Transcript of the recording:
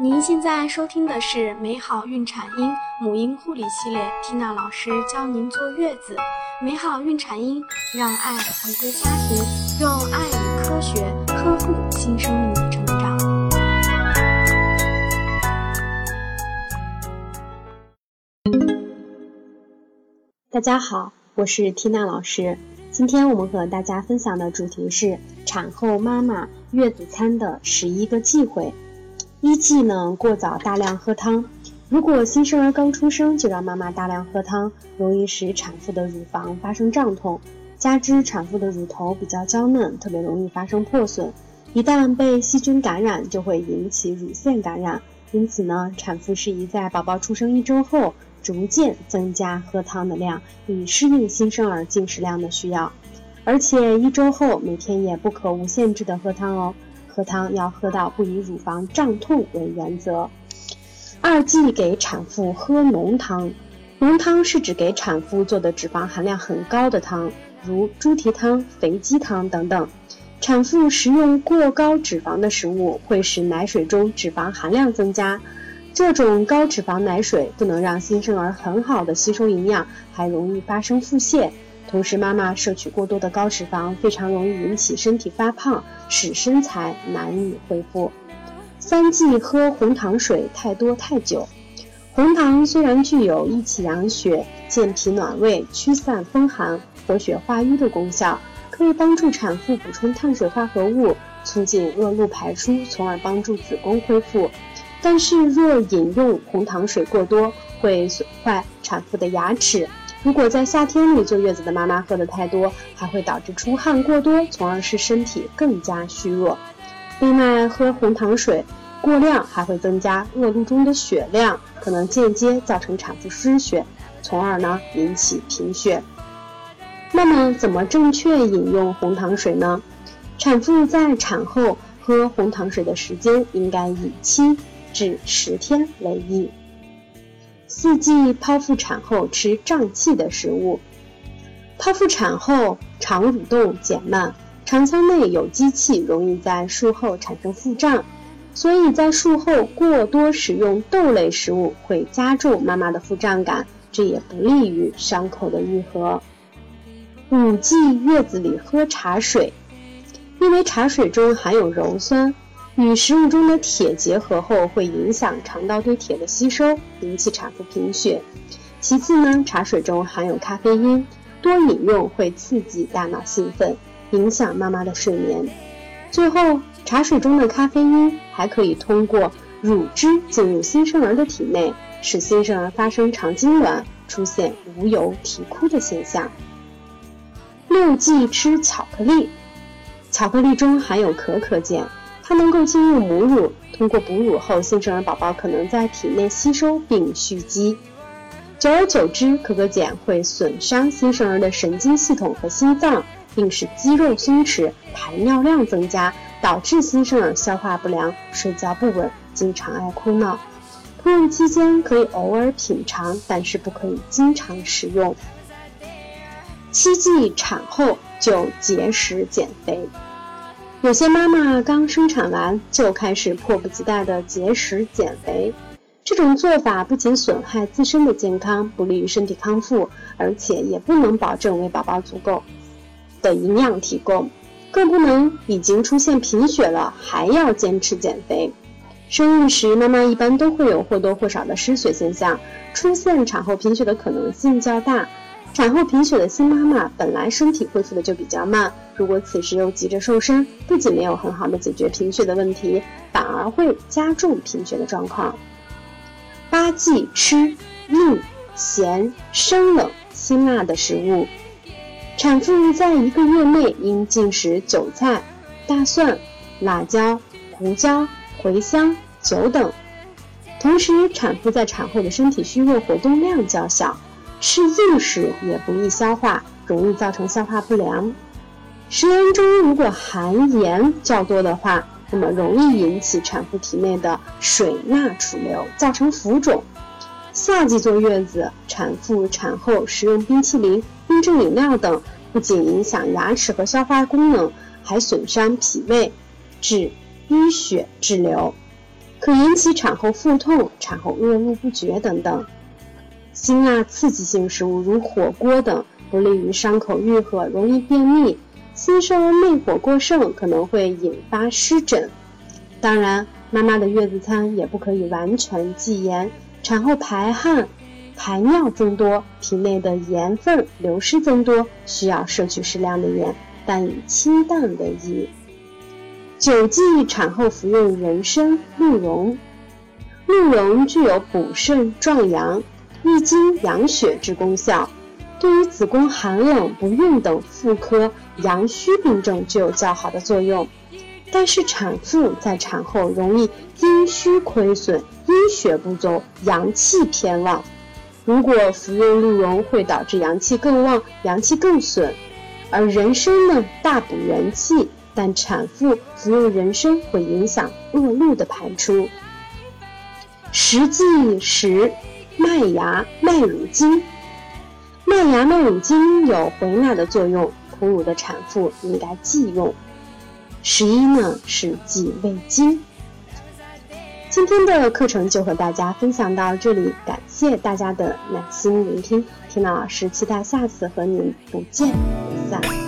您现在收听的是美好孕产婴母婴护理系列，缇娜老师教您坐月子。美好孕产婴，让爱回归家庭，用爱与科学呵护新生命的成长。大家好，我是缇娜老师。今天我们和大家分享的主题是产后妈妈月子餐的十一个忌讳。一忌呢，过早大量喝汤。如果新生儿刚出生就让妈妈大量喝汤，容易使产妇的乳房发生胀痛，加之产妇的乳头比较娇嫩，特别容易发生破损。一旦被细菌感染，就会引起乳腺感染。因此呢，产妇适宜在宝宝出生一周后，逐渐增加喝汤的量，以适应新生儿进食量的需要。而且一周后，每天也不可无限制的喝汤哦。喝汤要喝到不以乳房胀痛为原则。二忌给产妇喝浓汤，浓汤是指给产妇做的脂肪含量很高的汤，如猪蹄汤、肥鸡汤等等。产妇食用过高脂肪的食物，会使奶水中脂肪含量增加。这种高脂肪奶水不能让新生儿很好的吸收营养，还容易发生腹泻。同时，妈妈摄取过多的高脂肪，非常容易引起身体发胖，使身材难以恢复。三忌喝红糖水太多太久。红糖虽然具有益气养血、健脾暖胃、驱散风寒、活血化瘀的功效，可以帮助产妇补充碳水化合物，促进恶露排出，从而帮助子宫恢复。但是，若饮用红糖水过多，会损坏产妇的牙齿。如果在夏天里坐月子的妈妈喝的太多，还会导致出汗过多，从而使身体更加虚弱。另外，喝红糖水过量还会增加恶露中的血量，可能间接造成产妇失血，从而呢引起贫血。那么，怎么正确饮用红糖水呢？产妇在产后喝红糖水的时间应该以七至十天为宜。四忌剖腹产后吃胀气的食物。剖腹产后肠蠕动减慢，肠腔内有积气，容易在术后产生腹胀，所以在术后过多食用豆类食物会加重妈妈的腹胀感，这也不利于伤口的愈合。五忌月子里喝茶水，因为茶水中含有鞣酸。与食物中的铁结合后，会影响肠道对铁的吸收，引起产妇贫血。其次呢，茶水中含有咖啡因，多饮用会刺激大脑兴奋，影响妈妈的睡眠。最后，茶水中的咖啡因还可以通过乳汁进入新生儿的体内，使新生儿发生肠痉挛，出现无油啼哭的现象。六忌吃巧克力，巧克力中含有可可碱。它能够进入母乳，通过哺乳后，新生儿宝宝可能在体内吸收并蓄积。久而久之，可可碱会损伤新生儿的神经系统和心脏，并使肌肉松弛、排尿量增加，导致新生儿消化不良、睡觉不稳、经常爱哭闹。哺乳期间可以偶尔品尝，但是不可以经常食用。七忌产后就节食减肥。有些妈妈刚生产完就开始迫不及待的节食减肥，这种做法不仅损害自身的健康，不利于身体康复，而且也不能保证为宝宝足够的营养提供，更不能已经出现贫血了还要坚持减肥。生育时，妈妈一般都会有或多或少的失血现象，出现产后贫血的可能性较大。产后贫血的新妈妈本来身体恢复的就比较慢，如果此时又急着瘦身，不仅没有很好的解决贫血的问题，反而会加重贫血的状况。八忌吃硬、咸、生冷、辛辣的食物。产妇在一个月内应进食韭菜、大蒜、辣椒、胡椒、茴香、酒等。同时，产妇在产后的身体虚弱，活动量较小。吃硬食也不易消化，容易造成消化不良。食盐中如果含盐较多的话，那么容易引起产妇体内的水钠储留，造成浮肿。夏季坐月子，产妇产后食用冰淇淋、冰镇饮料等，不仅影响牙齿和消化功能，还损伤脾胃，致淤血滞留。可引起产后腹痛、产后恶露不绝等等。辛辣刺激性食物如火锅等不利于伤口愈合，容易便秘。新生儿内火过剩可能会引发湿疹。当然，妈妈的月子餐也不可以完全忌盐。产后排汗、排尿增多，体内的盐分流失增多，需要摄取适量的盐，但以清淡为宜。九忌产后服用人参、鹿茸。鹿茸具有补肾壮阳、益精养血之功效，对于子宫寒冷、不孕等妇科阳虚病症具有较好的作用。但是产妇在产后容易阴虚亏损、阴血不足、阳气偏旺，如果服用鹿茸会导致阳气更旺、阳气更损，而人参呢大补元气。但产妇服用人参会影响恶露的排出。实际十麦芽麦乳精，麦芽麦乳精有回奶的作用，哺乳的产妇应该忌用。十一呢是忌味精。今天的课程就和大家分享到这里，感谢大家的耐心聆听，缇娜老师期待下次和您不见不散。